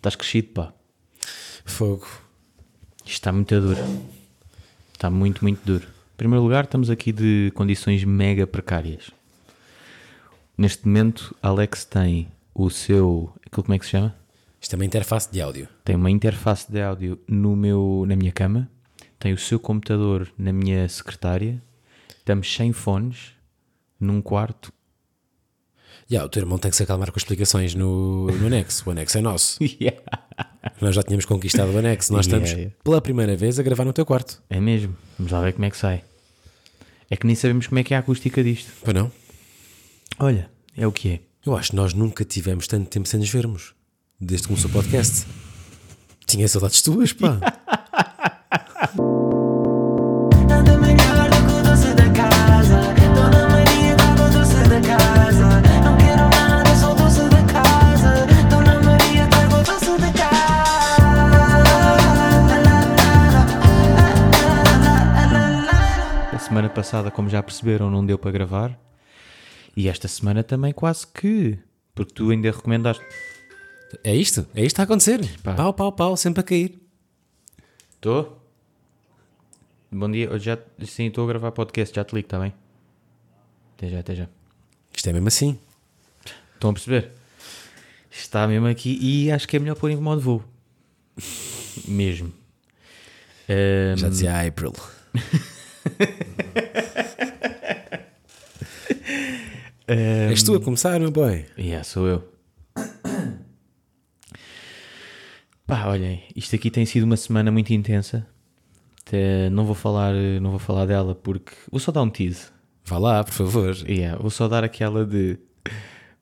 Estás crescido, pá. Fogo. Isto está muito duro. Está muito, muito duro. Em primeiro lugar, estamos aqui de condições mega precárias. Neste momento, Alex tem o seu. Aquilo como é que se chama? Isto é uma interface de áudio. Tem uma interface de áudio no meu, na minha cama, tem o seu computador na minha secretária, estamos sem fones, num quarto. Yeah, o teu irmão tem que se acalmar com explicações no, no anexo. O anexo é nosso. Yeah. Nós já tínhamos conquistado o anexo. Nós Yeah, estamos pela primeira vez a gravar no teu quarto. É mesmo. Vamos lá ver como é que sai. É que nem sabemos como é que é a acústica disto. Pois não? Olha, é o que é. Eu acho que nós nunca tivemos tanto tempo sem nos vermos. Desde que começou o podcast. Tinha saudades tuas, pá. passada, como já perceberam, não deu para gravar. E esta semana também quase que. Porque tu ainda recomendaste. É isto? É isto a acontecer. Pá. Pau, pau, pau, sempre a cair. Estou? Bom dia. Já, sim, estou a gravar podcast. Já te ligo, está bem? Até já, até já. Isto é mesmo assim. Estão a perceber? Está mesmo aqui e acho que é melhor pôr em modo voo. mesmo. Ahm, Já dizia a April. És tu a começar, meu boy. Yeah, sou eu. Pá, olhem, isto aqui tem sido uma semana muito intensa. Até não vou falar, não vou falar dela porque vou só dar um tease. Vá lá, por favor. Yeah, vou só dar aquela de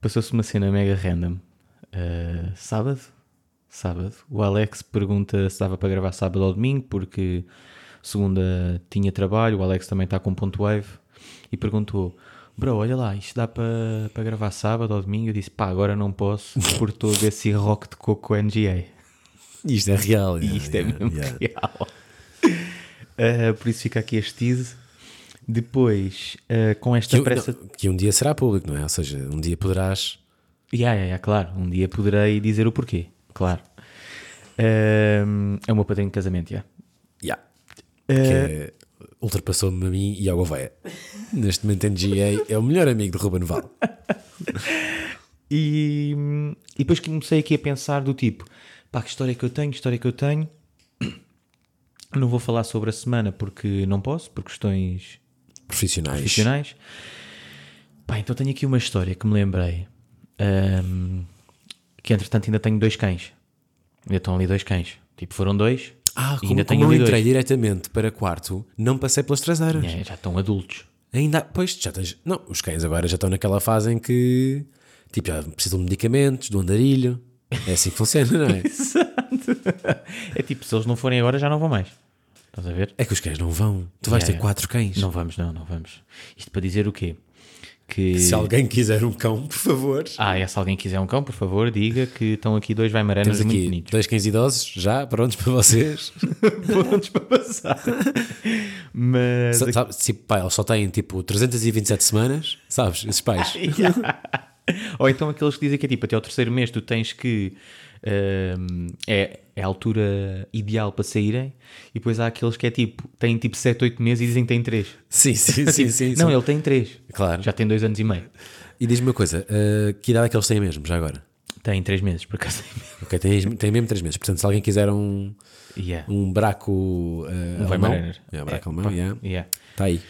passou-se uma cena mega random. Uh, sábado, sábado, o Alex pergunta se dava para gravar sábado ou domingo porque segunda tinha trabalho, o Alex também está com ponto wave e perguntou: Bro, olha lá, isto dá para, para gravar sábado ou domingo? Eu disse: Pá, agora não posso porque estou a ver se rock de coco NGA. Isto é real. Isto é mesmo real. Uh, por isso fica aqui este tease. Depois, uh, com esta Que, pressa. não, que um dia será público, não é? Ou seja, um dia poderás. Ya, ya, ya, claro. Um dia poderei dizer o porquê, claro. Ahm, é o meu padrinho de casamento, já. Yeah. Que é- ultrapassou-me a mim e ao Gouveia. Neste momento em GA é o melhor amigo de Ruben Val. E, e depois comecei aqui a pensar do tipo, pá, que história que eu tenho, que história que eu tenho. Não vou falar sobre a semana porque não posso, por questões Profissionais. profissionais. Pá, então tenho aqui uma história que me lembrei. ahm, que entretanto ainda tenho dois cães. Ainda estão ali dois cães. Tipo, foram dois. Ah, como, ainda como eu entrei dois. diretamente para quarto, não passei pelas traseiras. É, já estão adultos. Ainda, pois, já tens. Não, os cães agora já estão naquela fase em que tipo, já precisam de medicamentos, do andarilho. É assim que funciona, não é? É tipo, se eles não forem agora, já não vão mais. Estás a ver? É que os cães não vão. Tu vais Yeah, ter quatro cães. Não vamos, não, não vamos. Isto para dizer o quê? Que. Se alguém quiser um cão, por favor. Ah, é, se alguém quiser um cão, por favor, diga que estão aqui dois vaimaranas Temos muito bonitos. dois cães idosos já prontos para vocês. Prontos para passar. Mas. Sa- sabe, tipo, pá, eles só têm tipo 327 semanas, sabes? Esses pais. Ou então aqueles que dizem que é tipo, até ao terceiro mês tu tens que. hum, é, é a altura ideal para saírem, e depois há aqueles que é tipo, têm tipo 7, 8 meses e dizem que têm 3. Sim, sim, sim, sim. Não, sim. ele tem 3. Claro. Já tem 2 anos e meio. E diz-me uma coisa, uh, que idade é que eles têm mesmo, já agora? Tem 3 meses, por acaso. Ok, tem, tem mesmo 3 meses. Portanto, se alguém quiser um, Yeah. um braco uh, alemão, Weimaraner. é, um braco É, alemão, yeah. yeah. está aí.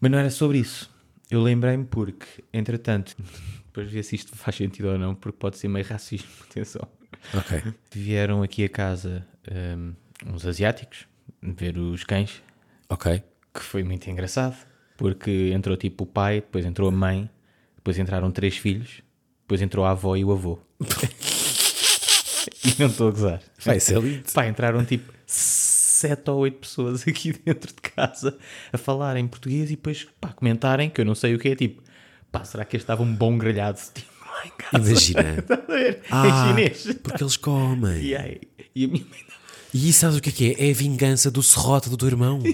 Mas não era sobre isso. Eu lembrei-me porque, entretanto, depois ver se isto faz sentido ou não, porque pode ser meio racismo, atenção. Ok. Vieram aqui a casa hum, uns asiáticos ver os cães, Ok. que foi muito engraçado, porque entrou tipo o pai, depois entrou a mãe, depois entraram três filhos, depois entrou a avó e o avô. e não estou a gozar. Vai ser lindo. Pá, entraram tipo sete ou oito pessoas aqui dentro de casa a falar em português e depois pá, comentarem, que eu não sei o que é, tipo, pá, será que este estava um bom grelhado? Tipo, lá em casa. Imagina. A ver? Ah, em chinês. Porque eles comem. E, aí, e a minha mãe não- E sabes o que é que é? É a vingança do serrote do teu irmão.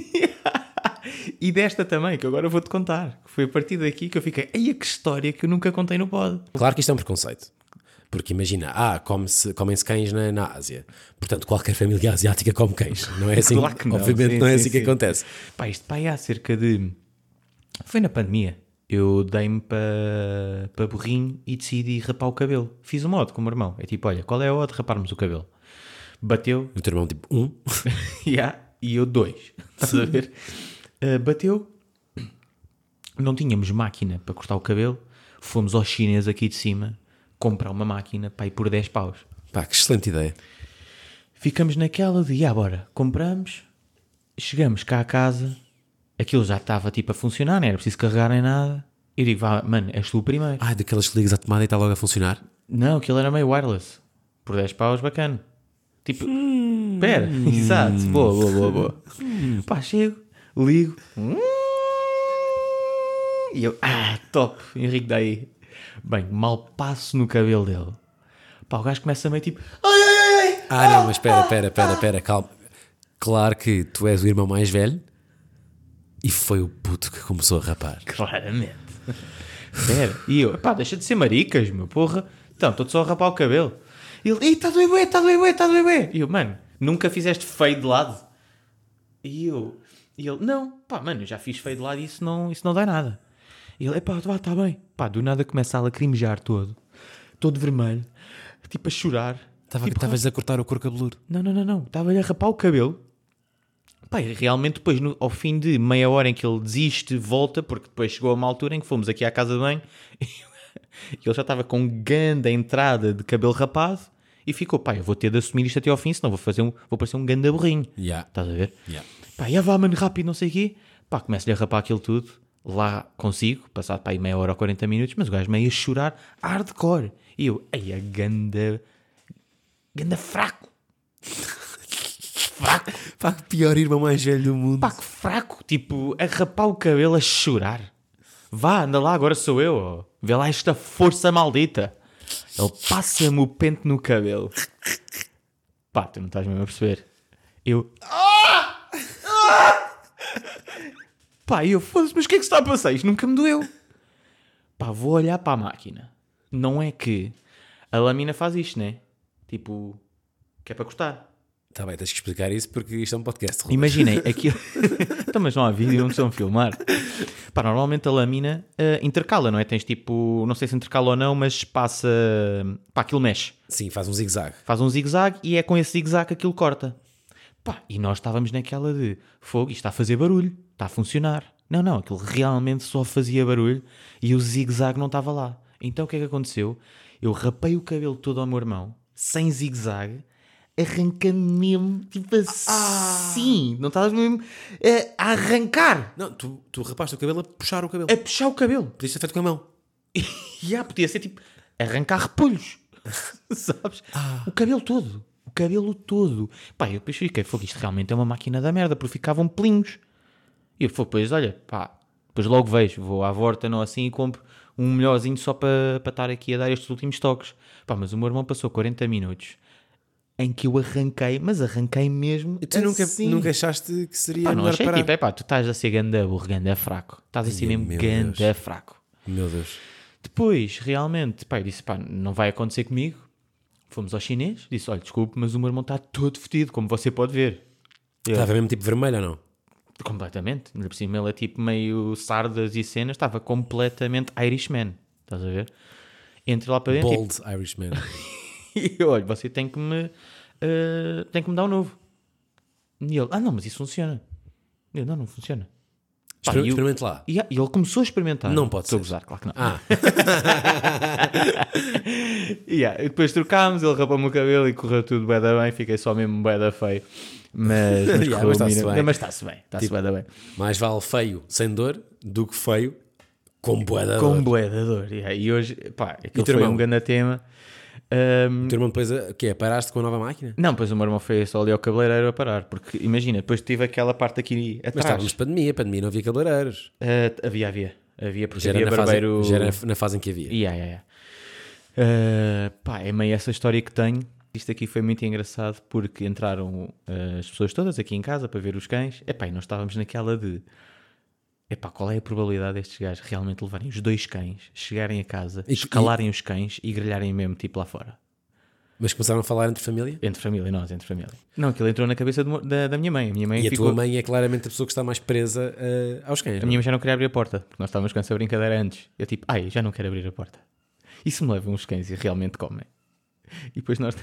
E desta também, que agora vou-te contar. Foi a partir daqui que eu fiquei, eia que história que eu nunca contei no pod. Claro que isto é um preconceito. Porque imagina, ah, come-se- comem-se cães na, na Ásia. Portanto, qualquer família asiática come cães. Não é assim? Claro que não, Obviamente sim, não é sim, assim que sim. acontece. Pá, isto pá, há cerca de. Foi na pandemia. Eu dei-me para pa burrinho e decidi rapar o cabelo. Fiz um modo com o meu irmão. É tipo, olha, qual é a hora de raparmos o cabelo? Bateu, O teu irmão, tipo, um. yeah, e eu dois. Estás a ver? Uh, bateu, não tínhamos máquina para cortar o cabelo. Fomos aos chineses aqui de cima comprar uma máquina para ir por 10 paus. Pá, que excelente ideia. Ficamos naquela de, ah, bora, compramos, chegamos cá a casa, aquilo já estava tipo a funcionar, não era preciso carregar nem nada. Eu digo, vá, mano, és tu o primeiro. Ah, daquelas que ligas à tomada e está logo a funcionar. Não, aquilo era meio wireless. Por 10 paus, bacana. Tipo, espera, exato, boa, boa, boa, boa. Pá, chego, ligo. E eu, ah, top, Henrique daí. Bem, mal passo no cabelo dele. Pá, o gajo começa meio tipo, ai, ai, ai, ai. Ah, não, mas espera, espera, espera, espera, calma. Claro que tu és o irmão mais velho e foi o puto que começou a rapar. Claramente. Espera. E eu, pá, deixa de ser maricas, meu porra. Então, estou só a rapar o cabelo. E ele, está doer bué, está doer bué, está doer bué. E eu, mano, nunca fizeste feio de lado? E eu, e ele, não, pá, mano, eu já fiz feio de lado e isso não, isso não dá nada. E ele, pá, está bem. Pá, do nada começa a lacrimejar todo. Todo vermelho. Tipo a chorar. Tipo, Estavas a cortar o couro cabeludo. não, não, não, não. Estava-lhe a rapar o cabelo. Pá, realmente depois, no- ao fim de meia hora em que ele desiste, volta, porque depois chegou a uma altura em que fomos aqui à casa de banho e ele já estava com ganda entrada de cabelo rapado e ficou, pá, eu vou ter de assumir isto até ao fim, senão vou fazer um, vou parecer um ganda burrinho. Yeah. Estás a ver? Yeah. Pá, já vá, mano, rápido, não sei o quê. Pá, começo-lhe a rapar aquilo tudo. Lá consigo, passado aí meia hora ou 40 minutos, mas o gajo meio a chorar hardcore. E eu, ai, a ganda. ganda fraco. Fraco. Pá, que pior irmão mais velho do mundo. Pá, que fraco. Tipo, a rapar o cabelo, a chorar. Vá, anda lá, agora sou eu. ó. Vê lá esta força maldita. Ele passa-me o pente no cabelo. Pá, tu não estás mesmo a perceber. Eu. Pá, e eu foda-se, mas o que é que se está a passar? Isto nunca me doeu. Pá, vou olhar para a máquina. Não é que a lâmina faz isto, né? Tipo, que é para cortar. Tá bem, tens que explicar isso porque isto é um podcast. Ruben. Imaginem aquilo. então, mas não há vídeo, não precisam filmar. Pá, normalmente a lâmina eh, intercala, não é? Tens tipo, não sei se intercala ou não, mas passa. Pá, aquilo mexe. Sim, faz um zigue-zague. Faz um zigue-zague e é com esse zigue-zague que aquilo corta. Pá, e nós estávamos naquela de fogo, isto está a fazer barulho, está a funcionar. Não, não, aquilo realmente só fazia barulho e o zigue-zague não estava lá. Então o que é que aconteceu? Eu rapei o cabelo todo ao meu irmão, sem zigue-zague, arrancando mesmo, tipo assim. Não estavas mesmo eh, a arrancar, Não, tu, tu rapaste o cabelo a puxar o cabelo. a puxar o cabelo. Podias ter feito com a mão. E ah, podia ser tipo arrancar repolhos, sabes? O cabelo todo, o cabelo todo. Pá, eu depois fiquei, fogo, isto realmente é uma máquina da merda, porque ficavam pelinhos. E eu, fogo, depois, olha, pá, depois logo vejo, vou à volta, não assim, e compro um melhorzinho só para para estar aqui a dar estes últimos toques. Pá, mas o meu irmão passou 40 minutos em que eu arranquei, mas arranquei mesmo. E tu nunca, assim. nunca achaste que seria Pá, não melhor achei parar? tipo, é pá, tu estás a ser ganda burro, ganda fraco. Estás a ser mesmo meu ganda Deus. fraco. Meu Deus. Depois, realmente, pá, eu disse, pá, não vai acontecer comigo. Fomos ao chinês, disse, olha, desculpe, mas o meu irmão está todo fedido, como você pode ver. Estava mesmo tipo vermelho ou não? completamente. Por cima ele é tipo meio sardas e cenas, estava completamente Irishman. Estás a ver? Entre lá para dentro tipo, Bold Irishman. e eu, olha, você tem que me eh, tem que me dar um novo. E ele, ah não, mas isso funciona. Eu, não, não funciona. Pá, Exper- e o- Experimente lá. E, e ele começou a experimentar. Não pode Estou a ser. gozar, claro que não. Ah, Yeah, e depois trocámos, ele rapou-me o cabelo e correu tudo bem da bem, fiquei só mesmo bem da feio. Mas, mas, Yeah, está-se bem. Mas está-se bem, está-se Tipo, bem mais vale feio sem dor do que feio com boeda Com dor. bué da dor. Yeah, e hoje, pá, aquilo teu foi irmão? um grande tema. Ahm, O teu irmão depois, o quê? Paraste com a nova máquina? não, pois o meu irmão foi só ali ao cabeleireiro a parar, porque imagina, depois tive aquela parte aqui Mas atrás. estávamos pandemia, pandemia não havia cabeleireiros. Ah, havia, havia. Havia, porque Já era, havia na fase, barbeiro. já era na fase em que havia. Yeah, yeah, yeah. Uh, pá, é meio essa história que tenho. Isto aqui foi muito engraçado porque entraram uh, as pessoas todas aqui em casa para ver os cães. Epá, e nós estávamos naquela de epá, qual é a probabilidade destes gajos realmente levarem os dois cães, chegarem a casa, E- escalarem os cães e grelharem mesmo tipo lá fora? Mas começaram a falar entre família? Entre família, nós, entre família. Não, aquilo entrou na cabeça de da, da minha mãe. A minha mãe E a ficou. tua mãe é claramente a pessoa que está mais presa eh, aos cães. A não é? minha mãe já não queria abrir a porta, porque nós estávamos com essa brincadeira antes. Eu tipo, ai, já não quero abrir a porta. E se me levam os cães e realmente comem? E depois nós.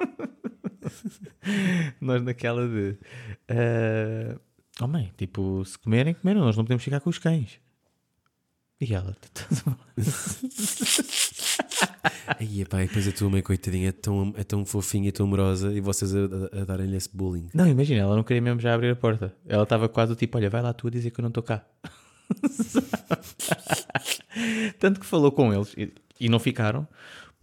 nós naquela de. ah, oh mãe, tipo, se comerem, comeram, nós não podemos ficar com os cães. E ela, "Tu estás a falar?" Aí, pá, e depois a tua mãe, coitadinha, é tão, é tão fofinha e tão amorosa e vocês a, a- a darem-lhe esse bullying. Não, imagina, ela não queria mesmo já abrir a porta. Ela estava quase do tipo, olha, vai lá tu a dizer que eu não estou cá. Tanto que falou com eles e, e não ficaram,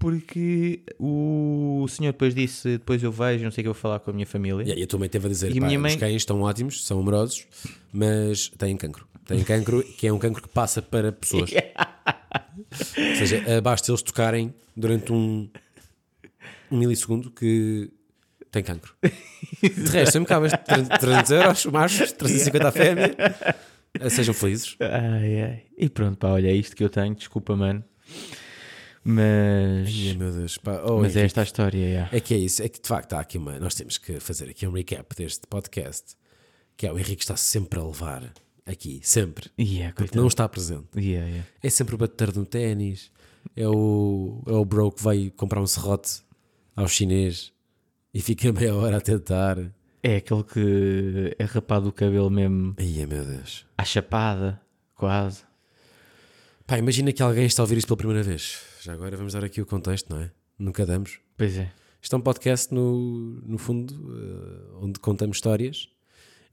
porque o senhor depois disse, depois eu vejo, não sei o que eu vou falar com a minha família. E aí a tua mãe teve a dizer: E pá, minha os mãe- cães estão ótimos, são amorosos, mas têm cancro. Têm cancro, que é um cancro que passa para pessoas. Ou seja, basta eles tocarem durante um, um milissegundo que tem cancro. De resto, sempre cabas 300 euros, machos, 350 a fêmea. Sejam felizes. Ai, ai. E pronto, pá, olha, é isto que eu tenho, desculpa, mano. Mas. Ai, meu Deus. Pá, oh, mas é esta a história, yeah. É que é isso, é que de facto há aqui uma. Nós temos que fazer aqui um recap deste podcast, que é o Henrique está sempre a levar aqui, sempre, Yeah, porque coitado. não está presente. Yeah, yeah. É sempre o bater no ténis, é o, é o bro que vai comprar um serrote ao chinês e fica meia hora a tentar. É aquele que é rapado o cabelo mesmo Ai, meu Deus. à chapada, quase. Pá, imagina que alguém está a ouvir isto pela primeira vez. Já agora vamos dar aqui o contexto, não é? Nunca damos. Pois é. Isto é um podcast, no, no fundo, eh, onde contamos histórias.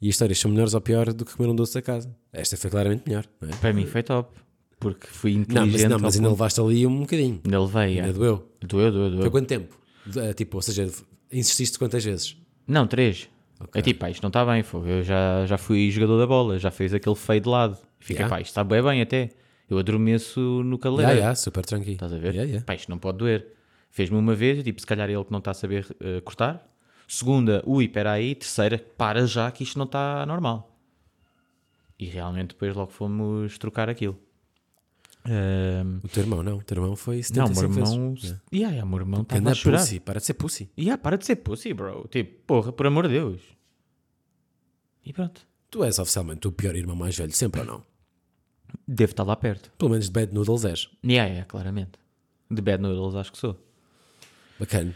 E as histórias são melhores ou pior do que comer um doce a casa. Esta foi claramente melhor, não é? Para mim foi top. Porque fui Não, inteligente. mas, não, mas ainda ponto- levaste ali um bocadinho. Ainda levei, Ainda yeah. doeu. Doeu, doeu, doeu. Foi quanto tempo? Eh, Tipo, ou seja, insististe quantas vezes? Não, três. É tipo, pá, isto não está bem, fogo. Eu já, já fui jogador da bola, já fiz aquele feio de lado. Fica, Yeah. pá, isto está bem bem até. Eu adormeço no cabeleireiro. já, super tranquilo. Estás a ver? Yeah, yeah. Pá, isto não pode doer. Fez-me uma vez, tipo, se calhar ele que não está a saber eh, cortar. Segunda, ui, espera aí. Terceira, para já que isto não está normal. E realmente depois logo fomos trocar aquilo. Ahm, O teu irmão, não. O teu irmão foi não, o 75 meu irmão. vezes. Yeah. Yeah, yeah, o meu irmão estava a chorar. pussy, para de ser pussy. Yeah, para de ser pussy, bro. Tipo, porra, por amor de Deus. E pronto. Tu és oficialmente o pior irmão mais velho, sempre ou não? Devo estar lá perto. Pelo menos de Bad Noodles és. Yeah, yeah, claramente. De Bad Noodles acho que sou. Bacana.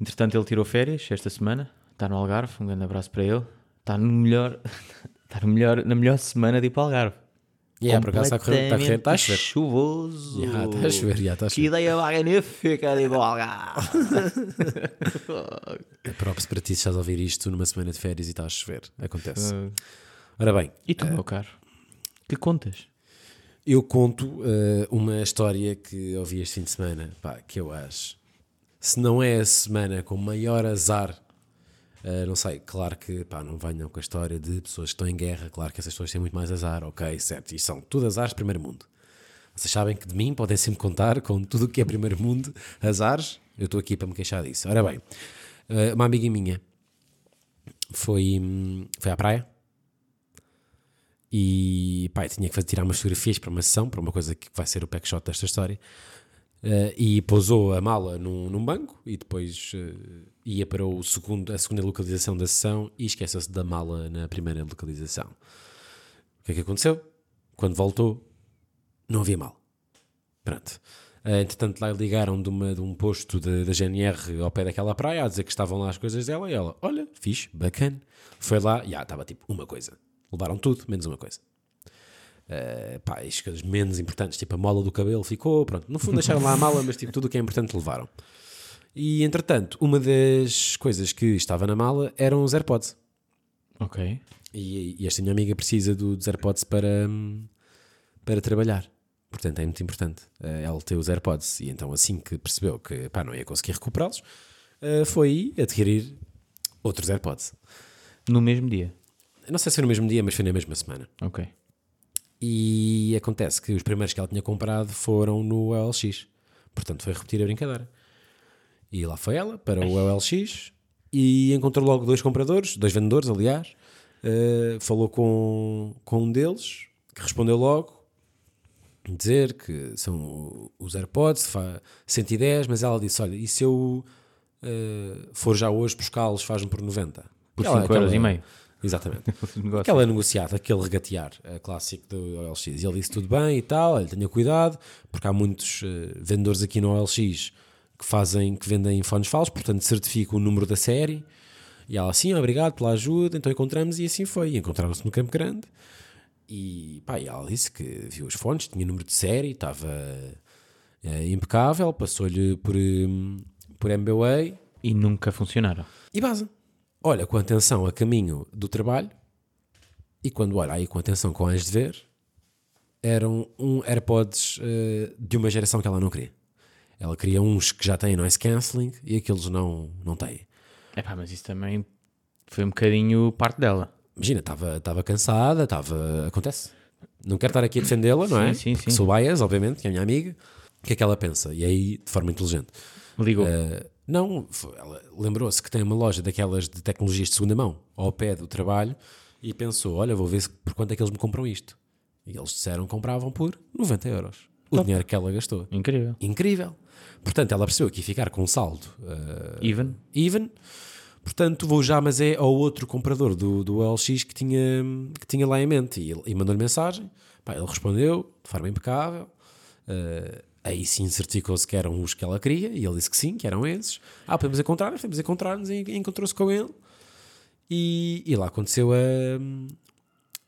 Entretanto, ele tirou férias esta semana. Está no Algarve. Um grande abraço para ele. Está no melhor. Está no melhor, na melhor semana de ir para o Algarve. Yeah, por acaso está a correr, está a correr, está a chover. chuvoso. Yeah, está a chover, yeah, está a Que chover. ideia magnífica de ir para o Algarve. É próprio para ti se estás a ouvir isto numa semana de férias e está a chover. Acontece. Uh, Ora bem, e tu, meu caro? Que contas? Eu conto eh, uma história que ouvi este fim de semana, pá, que eu acho. Se não é a semana com maior azar, eh, não sei, claro que pá, não venham com a história de pessoas que estão em guerra, claro que essas pessoas têm muito mais azar, ok, certo, e são tudo azares primeiro mundo. Vocês sabem que de mim podem sempre contar com tudo o que é primeiro mundo, azares, eu estou aqui para me queixar disso. Ora bem, eh, uma amiga minha foi, hum, foi à praia e pá, tinha que fazer, tirar umas fotografias para uma sessão, para uma coisa que vai ser o pack shot desta história. Eh, e pousou a mala num, num banco e depois eh, ia para o segundo, a segunda localização da sessão e esqueceu-se da mala na primeira localização. O que é que aconteceu? Quando voltou, não havia mala. Pronto. Eh, entretanto, lá ligaram de, uma, de um posto da GNR ao pé daquela praia a dizer que estavam lá as coisas dela e ela, olha, fixe, bacana. Foi lá, e ah, estava tipo uma coisa. Levaram tudo, menos uma coisa. Uh, pá, as coisas menos importantes, tipo a mola do cabelo ficou, pronto. No fundo deixaram lá a mala, mas tipo tudo o que é importante levaram. E entretanto, uma das coisas que estava na mala eram os AirPods. Ok. E, e esta minha amiga precisa do, dos AirPods para, para trabalhar. Portanto, é muito importante uh, ela ter os AirPods. E então, assim que percebeu que pá, não ia conseguir recuperá-los, uh, foi adquirir outros AirPods. No mesmo dia. Não sei se foi no mesmo dia, mas foi na mesma semana. Ok. E acontece que os primeiros que ela tinha comprado foram no OLX. Portanto, foi repetir a brincadeira. E lá foi ela para o OLX e encontrou logo dois compradores, dois vendedores, aliás. Uh, falou com, com um deles que respondeu logo, dizer que são os AirPods, fa- 110, mas ela disse: Olha, e se eu eh, for já hoje buscá-los, faz-me por 90? Por Aquela- 5 euros aquela- e meio. Exatamente. Aquela negociata, aquele regatear eh, clássico do OLX. E ele disse tudo bem e tal, olha, tenha cuidado, porque há muitos eh, vendedores aqui no OLX que fazem, que vendem fones falsos, portanto certifica o número da série. E ela assim, obrigado pela ajuda, então encontramos e assim foi. Encontraram-se no Campo Grande e pá, e ela disse que viu os fones, tinha número de série, estava eh, impecável, passou-lhe por, por MBA E nunca funcionaram. e vaza. Olha com atenção a caminho do trabalho e quando olha aí com atenção com antes de ver, eram um AirPods eh, de uma geração que ela não queria. Ela queria uns que já têm noise cancelling e aqueles não, não têm. Epá, mas isso também foi um bocadinho parte dela. Imagina, estava cansada, estava. Acontece. Não quero estar aqui a defendê-la, não é? Sim, sim, sim. Sou bias, obviamente, que é a minha amiga. O que é que ela pensa? E aí, de forma inteligente. Ligou. Uh, não, ela lembrou-se que tem uma loja daquelas de tecnologias de segunda mão ao pé do trabalho e pensou: olha, vou ver por quanto é que eles me compram isto. E eles disseram que compravam por 90 euros. O dinheiro que ela gastou. Incrível. Incrível. Portanto, ela percebeu que ia ficar com um saldo uh, Even. even. Portanto, vou já, mas é ao outro comprador do, do OLX que tinha, que tinha lá em mente. E, ele- e mandou-lhe mensagem. Pá, ele respondeu de forma impecável. Uh, aí sim certificou-se que eram os que ela queria. E ele disse que sim, que eram esses. Ah, podemos encontrar-nos, podemos encontrar-nos. E encontrou-se com ele. E, e lá aconteceu a,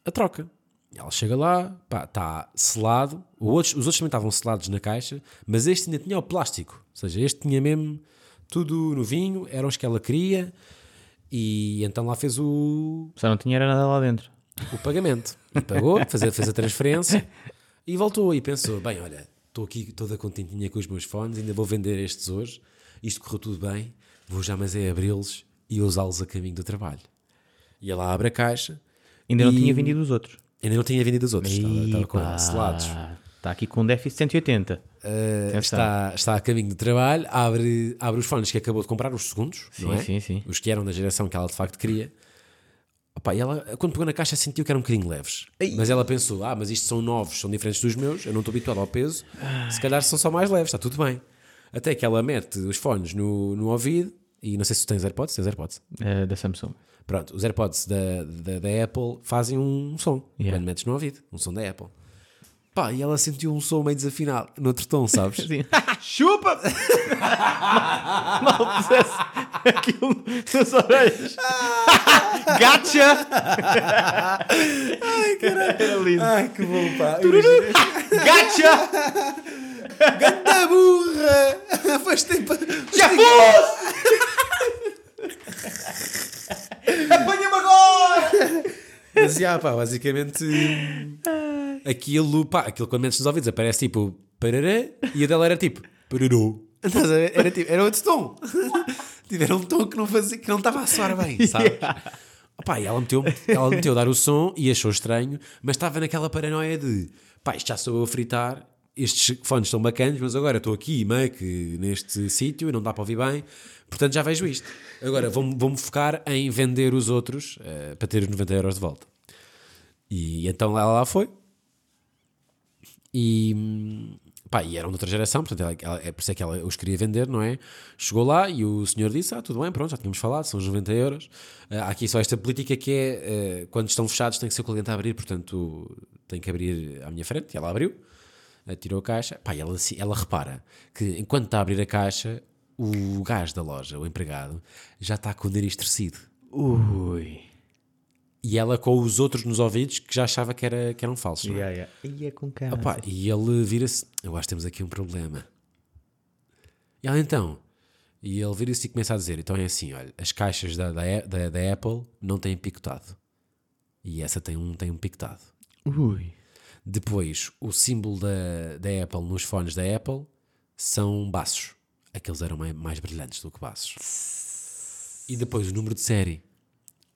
a troca. Ela chega lá, pá, está selado. Outros- os outros também estavam selados na caixa, mas este ainda tinha o plástico. Ou seja, este tinha mesmo tudo novinho, eram os que ela queria. E então lá fez o, Só não tinha era nada lá dentro. o pagamento. E pagou, fez fez a transferência e voltou. E pensou: bem, olha, estou aqui toda contentinha com os meus fones, ainda vou vender estes hoje. Isto correu tudo bem, vou já, mas é abri-los e usá-los a caminho do trabalho. E ela abre a caixa. Ainda não e tinha vendido os outros. Ainda não tinha vendido os outros, estava, estava com selados. Está aqui com um déficit de 180. Uh, Atenção. está, está a caminho do trabalho, abre, abre os fones que acabou de comprar, os segundos, Sim, não é? sim, sim. Os que eram da geração que ela de facto queria. Opa, e ela, quando pegou na caixa, sentiu que eram um bocadinho leves. Mas ela pensou: ah, mas isto são novos, são diferentes dos meus, eu não estou habituado ao peso, se calhar são só mais leves, está tudo bem. Até que ela mete os fones no, no ouvido, e não sei se tu tens AirPods, tens AirPods. eh, da Samsung. Pronto, os AirPods da, da, da Apple fazem um som Yeah. quando metes no ouvido, um som da Apple. Pá, e ela sentiu um som meio desafinado, noutro tom, sabes? Sim. Chupa! Mal pusesse aquilo nas orelhas. Gotcha! Ai, caralho. Era lindo. Ai, que bom, pá. Gotcha! Ganda burra! Faz tempo. Já foste! Apanha-me agora! Mas já, pá, basicamente. Aquilo, pá, aquilo quando metes nos ouvidos aparece tipo parará e a dela era tipo pararou. Estás a ver? Era, tipo, era outro tom. Tipo, era um tom que não fazia, que não estava a soar bem, sabes? Opá, e ela meteu, ela meteu a dar o som e achou estranho, mas estava naquela paranoia de pá, isto já sou eu a fritar, estes fones estão bacanas, mas agora estou aqui meio que neste sítio e não dá para ouvir bem, portanto já vejo isto. Agora vou-me vou-me focar em vender os outros eh, para ter os 90 euros de volta. E então ela lá foi. E, hum, pá, e eram de outra geração, portanto ela, ela- é por isso é que ela os queria vender, não é? Chegou lá e o senhor disse: Ah, tudo bem, pronto, já tínhamos falado, são os 90 euros. Ah, há aqui só esta política que é eh, quando estão fechados tem que ser o cliente a abrir, portanto tem que abrir à minha frente. E ela abriu, eh, tirou a caixa. Pá, ela, ela repara que enquanto está a abrir a caixa, o gajo da loja, o empregado, já está com o nariz torcido. Ui. E ela com os outros nos ouvidos que já achava que, era, que eram falsos. é? Yeah, yeah. E é com cara. Opa, e ele vira-se, eu acho que temos aqui um problema. E ela então, e ele vira-se e começa a dizer: então é assim, olha, as caixas da, da, da, da Apple não têm picotado. E essa tem um, tem um picotado. Ui. Depois, o símbolo da, da Apple nos fones da Apple são baços. Aqueles eram mais, mais brilhantes do que baços. E depois o número de série.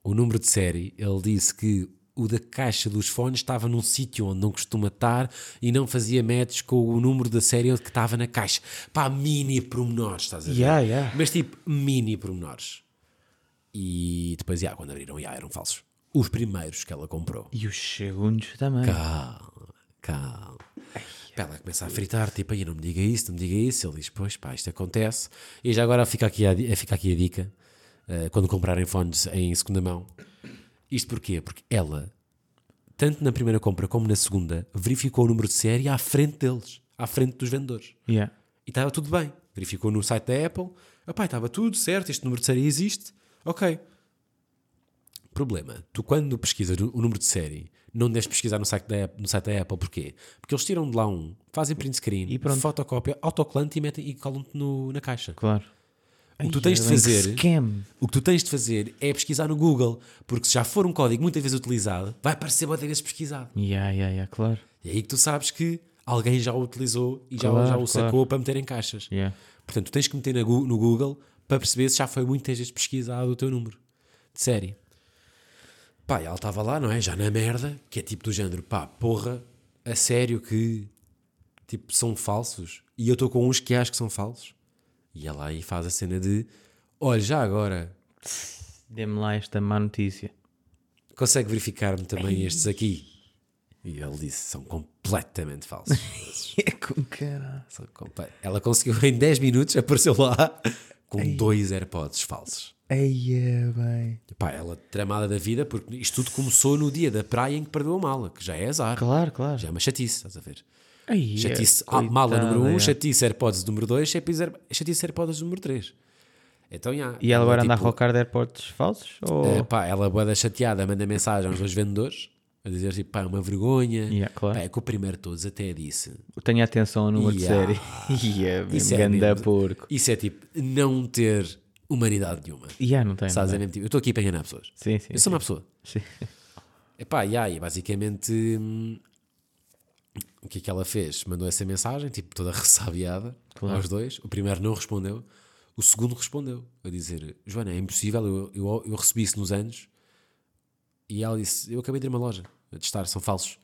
O número de série, ele disse que o da caixa dos fones estava num sítio onde não costuma estar e não fazia match com o número da série que estava na caixa. Pá, mini pormenores, estás a ver? Yeah, yeah. Mas tipo, mini pormenores. E depois, já, quando abriram, já, eram falsos. os primeiros que ela comprou. E os segundos também. Calma, calma. Pá, Ela começa a fritar, tipo, aí não me diga isso, não me diga isso. Ele diz, pois pá, isto acontece. E já agora fica aqui a, fica aqui a dica, eh, quando comprarem fones em segunda mão. Isto porquê? Porque ela, tanto na primeira compra como na segunda, verificou o número de série à frente deles, à frente dos vendedores. Yeah. E estava tudo bem. Verificou no site da Apple. Epá, estava tudo certo, este número de série existe. Ok. Problema. Tu quando pesquisas o número de série, não deves pesquisar no site da Apple. No site da Apple. Porquê? Porque eles tiram de lá um, fazem print screen, E pronto. fotocópia, autocolante e, metem, e colam-te na caixa. Claro. O que tu tens de fazer... O que tu tens de fazer é pesquisar no Google, porque se já for um código muitas vezes utilizado, vai aparecer muitas vezes pesquisado. Yeah, yeah, yeah, claro. E é aí que tu sabes que alguém já o utilizou e já, Claro, já o claro. sacou para meter em caixas. Yeah. Portanto, tu tens que meter no Google para perceber se já foi muitas vezes pesquisado o teu número de série. Pá, ela estava lá, não é? Já na merda, que é tipo do género, pá, porra, a sério que tipo são falsos e eu estou com uns que acho que são falsos. E ela aí faz a cena de, olha, já agora, Dê-me lá esta má notícia. consegue verificar-me também estes aqui? E ele disse, são completamente falsos. É com caralho. Ela conseguiu em 10 minutos, apareceu lá com dois AirPods falsos. É bem. Pá, ela tramada da vida, porque isto tudo começou no dia da praia em que perdeu a mala, que já é azar. Claro, claro. Já é uma chatice, estás a ver? Chatice é, mala número 1, um, é. chatice AirPods número 2, chatice, Air- chatice AirPods número 3. Então, já. E ela agora anda a tipo, rocar de airports falsos? Ou... eh, pá, ela boeda chateada, manda mensagem aos dois vendedores a dizer tipo, pá, é uma vergonha. Yeah, claro. Pá, é que o primeiro de todos até disse. Tenha atenção ao número Yeah. de série. yeah, Isso é, mesmo- porco. isso é tipo, não ter humanidade nenhuma. Yeah, não tem. Sabes? não É mesmo tipo, eu estou aqui para enganar pessoas. Sim, sim. Eu sou uma pessoa. sim. Epá, e aí, basicamente, hum, o que é que ela fez? Mandou essa mensagem, tipo, toda ressabiada Claro. aos dois. O primeiro não respondeu, o segundo respondeu, a dizer: Joana, é impossível, eu, eu, eu recebi isso nos anos. E ela disse: Eu acabei de ir a uma loja a testar, são falsos.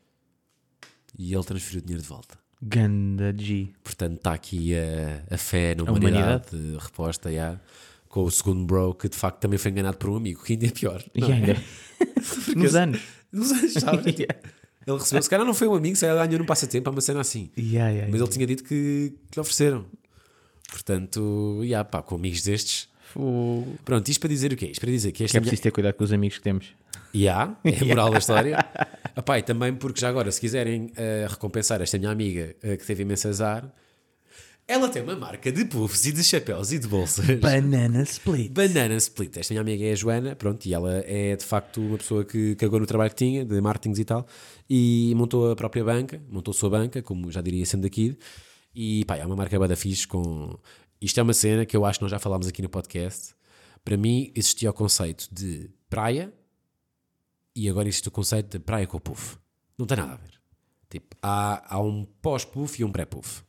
E ele transferiu o dinheiro de volta. Ganda G. Portanto, está aqui a, a fé na A humanidade. humanidade, reposta, já, com o segundo bro, que de facto também foi enganado por um amigo, que ainda é pior. não E é? ainda. Nos anos. Nos anos, sabes? Ele recebeu, se calhar não foi um amigo, se calhar ganhou num passatempo, uma cena assim. Yeah, yeah, Mas ele tinha dito que, que lhe ofereceram. Portanto, yeah, pá, com amigos destes. Fogo. Pronto, isto para dizer o quê? Isto para dizer que Que é preciso ter cuidado com os amigos que temos. Yeah, é a moral da história. Epá, e também porque já agora, se quiserem eh, recompensar esta minha amiga eh, que teve imenso azar, ela tem uma marca de puffs e de chapéus e de bolsas. Banana Split. Banana Split. Esta minha amiga é a Joana, pronto, e ela é de facto uma pessoa que cagou no trabalho que tinha, de marketing e tal, e montou a própria banca, montou a sua banca, como já diria sendo daqui, e pá, é uma marca bada fixe com... Isto é uma cena que eu acho que nós já falámos aqui no podcast. Para mim existia o conceito de praia e agora existe o conceito de praia com puff. Não tem nada a ver. Tipo, há, há um pós-puff e um pré-puff.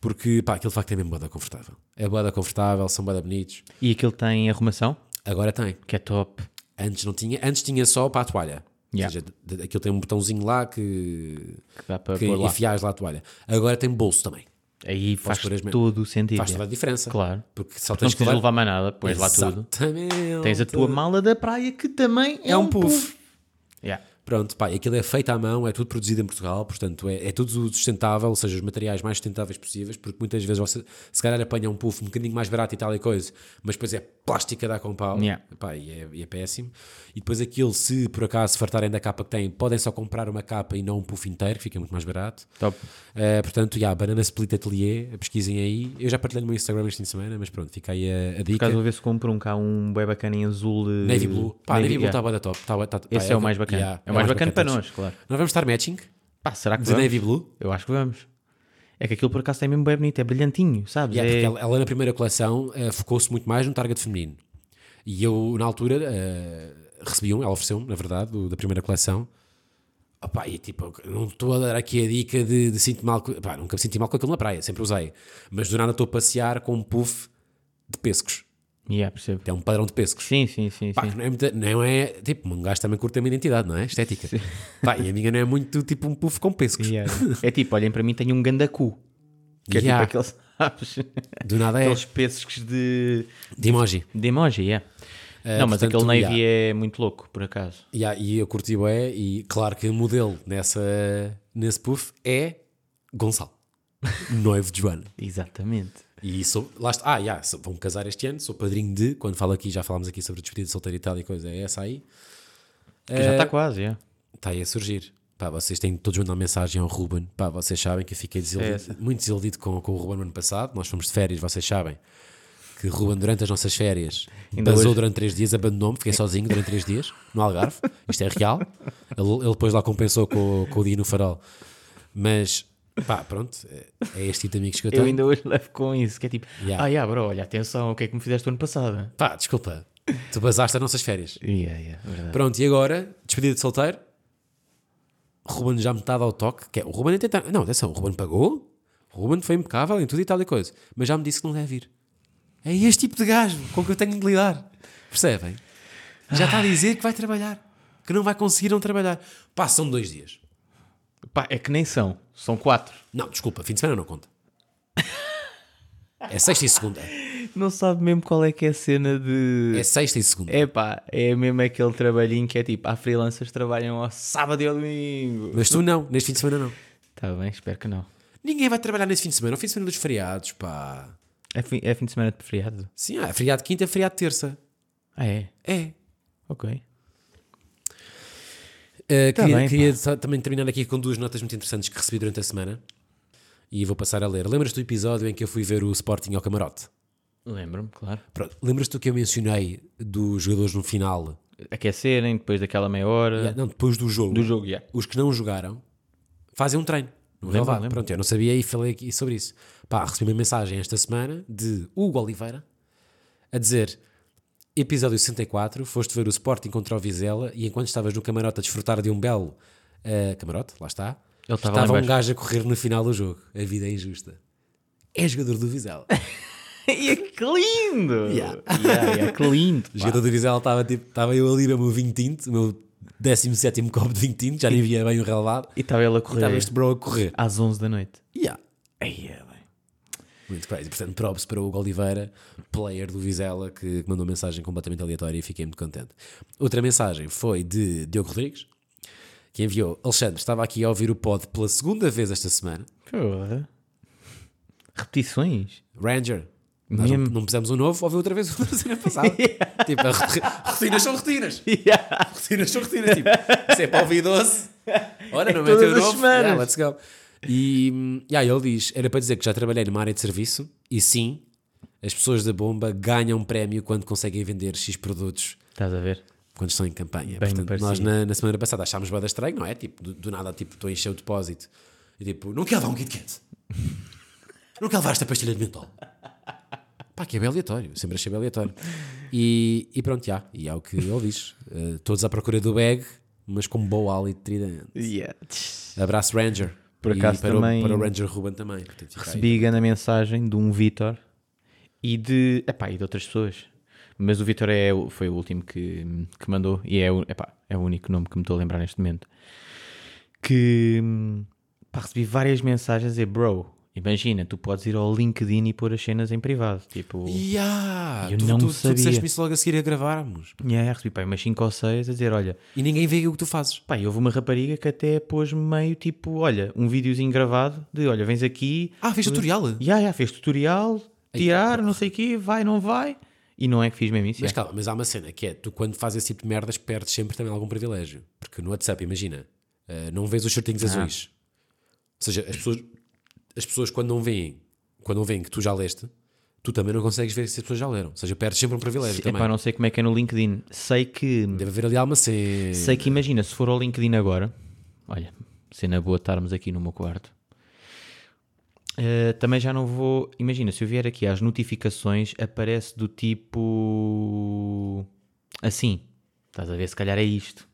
Porque, pá, aquilo de facto é mesmo boda confortável. É boda confortável, são boda bonitos. E aquilo tem arrumação, Agora tem. que é top. Antes não tinha. Antes tinha só para a toalha. Yeah. Ou seja, aquilo tem um botãozinho lá que, Que dá para que lá. enfias lá a toalha. Agora tem bolso também. Aí faz todo o sentido. Faz toda a diferença. Claro. Porque só Porque não tens que precisas levar... levar mais nada, pões lá tudo. Exatamente. Tens a tua mala da praia que também é, É um puff. Yeah. Pronto, pá, aquilo é feito à mão, é tudo produzido em Portugal, portanto é, é tudo sustentável, ou seja, os materiais mais sustentáveis possíveis, porque muitas vezes você se calhar apanha um puff um bocadinho mais barato e tal e coisa, mas depois é plástica dá com pau, Yeah. Pá, e, é, e é péssimo. E depois aquilo, se por acaso se fartarem da capa que têm, podem só comprar uma capa e não um puff inteiro, que fica muito mais barato. Top. Eh, portanto, yeah, Banana Split Atelier, pesquisem aí. Eu já partilhei no meu Instagram este fim de semana, mas pronto, fica aí a, a Por dica. acaso vou ver se compro um cá, um bem bacana em azul. eh, Navy Blue. Pá, Navy, Blue yeah. está bué da top. Tá, tá- pá, Esse é o mais bacana. yeah, é o mais bacana para nós, claro. Nós vamos estar matching Pá, será que de vamos? Navy Blue. Eu acho que vamos. É que aquilo por acaso é mesmo bem bonito, é brilhantinho, sabes? Yeah, é... porque ela, ela na primeira coleção eh, focou-se muito mais no target feminino. E eu, na altura, eh, recebi um, ela ofereceu-me, na verdade, do- da primeira coleção. Opá, e tipo, não estou a dar aqui a dica de, de sinto mal. Pá, nunca me senti mal com aquilo na praia, sempre usei. Mas do nada estou a passear com um puff de pescos. Yeah, percebo. É um padrão de pescos. Sim, sim, sim. Pá, sim. não é, muita- não é tipo, um gajo também curte a minha identidade, não é? Estética. Pá, e a minha não é muito tipo um puff com pescos. Yeah. É tipo, olhem para mim, tenho um gandacu. Que é Yeah. tipo aquele, sabes? Do nada é Aqueles pesos de, de emoji. de emoji, yeah. Uh, Não, mas portanto, aquele Navy é muito louco, por acaso. yeah, e eu curti é e claro que o modelo nessa, nesse puff é Gonçalo, noivo de Joana. Exatamente. E sou, lá está, ah, yeah, vão casar este ano, sou padrinho de, quando falo aqui, já falámos aqui sobre despedida de solteiro e tal e coisa, é essa aí. Que já está quase, é. Está aí a surgir. Pá, vocês têm todos mandado mensagem ao Ruben. Pá, vocês sabem que eu fiquei desiludido, essa. muito desiludido com, com o Ruben no ano passado. Nós fomos de férias, vocês sabem. Que Ruben, durante as nossas férias, Ainda basou hoje. durante três dias, abandonou-me, fiquei sozinho durante três dias, no Algarve. Isto é real. Ele, ele depois lá compensou com, com o dia no farol. Mas, pá, pronto, é, é este tipo de amigos que eu Eu tenho. ainda hoje levo com isso, que é tipo, Yeah. ah, yeah, bro, olha, atenção, o que é que me fizeste o ano passado? Pá, desculpa, tu basaste as nossas férias. Yeah, yeah, verdade. Pronto, e agora, despedida de solteiro. Ruben já me está a dar o toque. Que é, o Ruben tenta... Não, atenção, o Ruben pagou. O Ruben foi impecável em tudo e tal e coisa. Mas já me disse que não deve ir. É este tipo de gajo com que eu tenho de lidar. Percebem? Já está a dizer que vai trabalhar. Que não vai conseguir não trabalhar. Passam dois dias. Pá, é que nem são, são quatro. Não, desculpa, fim de semana não conta. É sexta e segunda. Não sabe mesmo qual é que é a cena de... É sexta e segunda. É pá, é mesmo aquele trabalhinho que é tipo, há freelancers que trabalham ao sábado e ao domingo. Mas tu não, neste fim de semana não. Tá bem, espero que não. Ninguém vai trabalhar nesse fim de semana. É o fim de semana dos feriados, pá. É fim, é fim de semana de feriado? Sim, é feriado de quinta, é feriado terça. Ah, é? É. Ok. Uh, Tá queria bem, queria só também terminar aqui com duas notas muito interessantes que recebi durante a semana e vou passar a ler. Lembras-te do episódio em que eu fui ver o Sporting ao camarote? Lembro-me, claro. Lembras-te do que eu mencionei dos jogadores no final? Aquecerem depois daquela meia hora Yeah, Não, depois do jogo. do jogo, yeah. Os que não jogaram fazem um treino. No Lembro, lembro. Pronto, eu não sabia e falei aqui sobre isso. Pá, recebi uma mensagem esta semana de Hugo Oliveira a dizer: Episódio 64, foste ver o Sporting contra o Vizela e enquanto estavas no camarote a desfrutar de um belo eh, camarote, lá está, Ele estava lá estava um gajo a correr no final do jogo. A vida é injusta. É jogador do Vizela. e é que lindo! Yeah. Yeah, yeah, que lindo! O jogador do Vizela estava tipo, estava eu ali no meu vinho tinto, o meu 17 copo de vinho tinto, já nem via bem o relevado. E estava ele a Estava correr este bro a correr. às 11 da noite. Yeah. É, bem. Muito crazy. Portanto, props para o Hugo Oliveira, player do Vizela, que mandou mensagem completamente aleatória e fiquei muito contente. Outra mensagem foi de Diogo Rodrigues, que enviou: Alexandre, estava aqui a ouvir o pod pela segunda vez esta semana. Repetições? Ranger. Nós não, não pusemos um novo, ouviu outra vez o da semana passada. tipo, a roti- rotinas são rotinas. Yeah. Rotinas são rotinas. Tipo, se é para ouvir doce, olha, não todas meteu novo. Yeah, let's go. E hum, yeah, ele diz: era para dizer que já trabalhei numa área de serviço e sim, as pessoas da bomba ganham um prémio quando conseguem vender X produtos Estás a ver? quando estão em campanha. Bem Portanto, nós na, na semana passada achámos bada estranho, não é? Tipo, do, do nada, tipo, estou a encher o depósito e tipo, não quer levar um Kit Kat? Não quer levar esta pastilha de mentol? Pá, que é bem aleatório, sempre achei bem aleatório. E, e pronto, já, e é o que ele diz. Eh, todos à procura do bag, mas com bom hálito tridente. Yeah. Abraço Ranger. Por E acaso para, também o, para o Ranger Ruben também. Portanto, fica aí. Recebi grande mensagem de um Vitor e de, epá, e de outras pessoas. Mas o Vitor é, foi o último que, que mandou e é, epá, é o único nome que me estou a lembrar neste momento. Que pá, recebi várias mensagens a dizer, bro, imagina, tu podes ir ao LinkedIn e pôr as cenas em privado. Tipo, Ya, Eu tu, não tu, tu sabia. disseste-me isso logo a seguir a gravarmos. yeah, recebi pá, umas 5 ou 6 a dizer, olha, E ninguém vê o que tu fazes. Pá, e houve uma rapariga que até pôs-me meio tipo, olha, um videozinho gravado de, olha, vens aqui. Ah, fez tutorial? Já, já, fez tutorial, tirar, não sei o quê, vai, não vai. E não é que fiz mesmo isso. Mas já. calma, mas há uma cena que é, tu quando fazes esse tipo de merdas perdes sempre também algum privilégio. Porque no WhatsApp, imagina, eh, não vês os shortinhos azuis. Ou seja, as pessoas, as pessoas quando não veem, quando não veem que tu já leste, tu também não consegues ver se as pessoas já leram. Ou seja, perdes sempre um privilégio também. Epá, não sei como é que é no LinkedIn. Sei que, Deve haver ali alguma cena. sei que imagina, se for ao LinkedIn agora, olha, cena boa estarmos aqui no meu quarto. eh, também já não vou. Imagina, se eu vier aqui às notificações, aparece do tipo. Assim. Estás a ver? Se calhar é isto.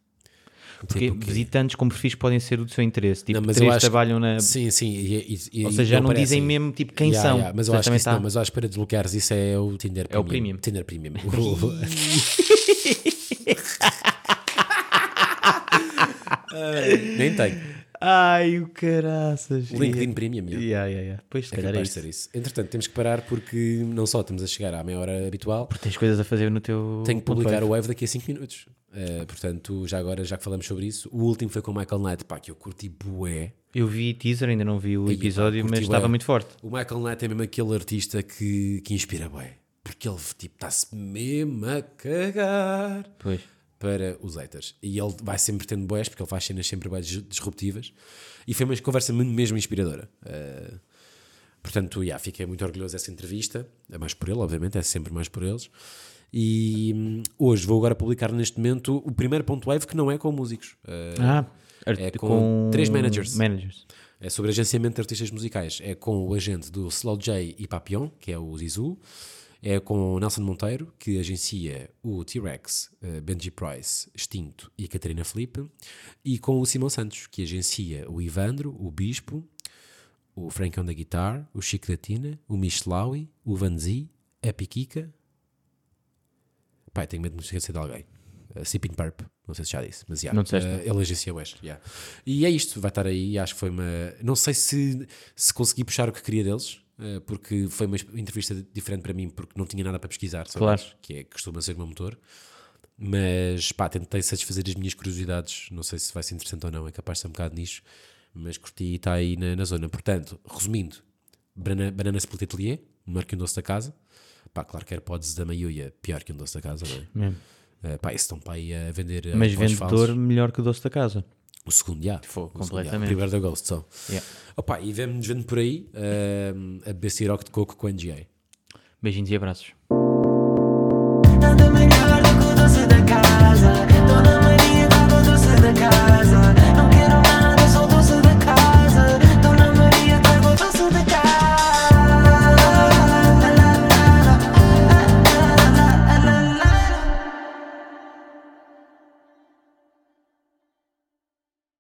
Porque Tipo o quê? visitantes com perfis podem ser do seu interesse. Tipo, Não, mas três trabalham na. Sim, sim. E, e- Ou seja, já não dizem mesmo tipo quem Ya, são. ya, mas eu acho que isso também não, mas eu acho que para desbloqueares isso é o Tinder É o premium. Tinder Premium. Nem tenho. Ai, o caraças. LinkedIn Premium. yeah. Yeah, yeah. Pois, se É calhar é isso. isso. Entretanto, temos que parar porque não só estamos a chegar à meia hora habitual, Porque tens coisas a fazer no teu. tenho que publicar o Wave daqui a 5 minutos. Eh, portanto, já agora, já que falamos sobre isso, o último foi com o Michael Knight, pá, que eu curti bué. Eu vi teaser, ainda não vi o Aí, episódio, pá, mas estava bué. muito forte. O Michael Knight é mesmo aquele artista que, que inspira bué. Porque ele, tipo, está-se mesmo a cagar Pois. Para os haters. E ele vai sempre tendo boés, porque ele faz cenas sempre bem dis- disruptivas. E foi uma conversa mesmo- inspiradora. Eh, portanto, yeah, fiquei muito orgulhoso dessa entrevista. É mais por ele, obviamente, é sempre mais por eles. E hum, hoje vou agora publicar neste momento o primeiro ponto wave que não é com músicos. Eh, Ah, é com três managers. Managers. é sobre agenciamento de artistas musicais. É com o agente do Slow J e Papillon, que é o Zizu. É com o Nelson Monteiro, que agencia o T-Rex, eh, Benji Price, Extinto e Catarina Felipe. E com o Simão Santos, que agencia o Ivandro, o Bispo, o Francão da Guitar, o Chico da Tina, o Michlaui, o Vanzi, a Piquica. Pai, tenho medo de me esquecer de alguém. Uh, Sipping Purp, não sei se já disse, mas já. Não disseste, Uh, ele agencia o West, yeah. E é isto, vai estar aí. Acho que foi uma. Não sei se, se consegui puxar o que queria deles, porque foi uma entrevista diferente para mim, porque não tinha nada para pesquisar sobre Claro. que é, costuma ser o meu motor. Mas pá, tentei satisfazer as minhas curiosidades. Não sei se vai ser interessante ou não, é capaz de ser um bocado nicho, mas curti e está aí na, na zona. Portanto, resumindo, Banana, banana Split Atelier, melhor que um doce da casa. Pá, claro que AirPods da Maiuia, pior que um doce da casa, não é? Mesmo. Uh, pá, esse estão para aí a vender. Mas AirPods vendedor melhor que o doce da casa. O segundo, já. Fogo, O segundo, já. completamente. O primeiro da Ghost, só. Yeah. Opa, e vemos vendo por aí um, a beber siroque de coco com NGA. Beijinhos e abraços.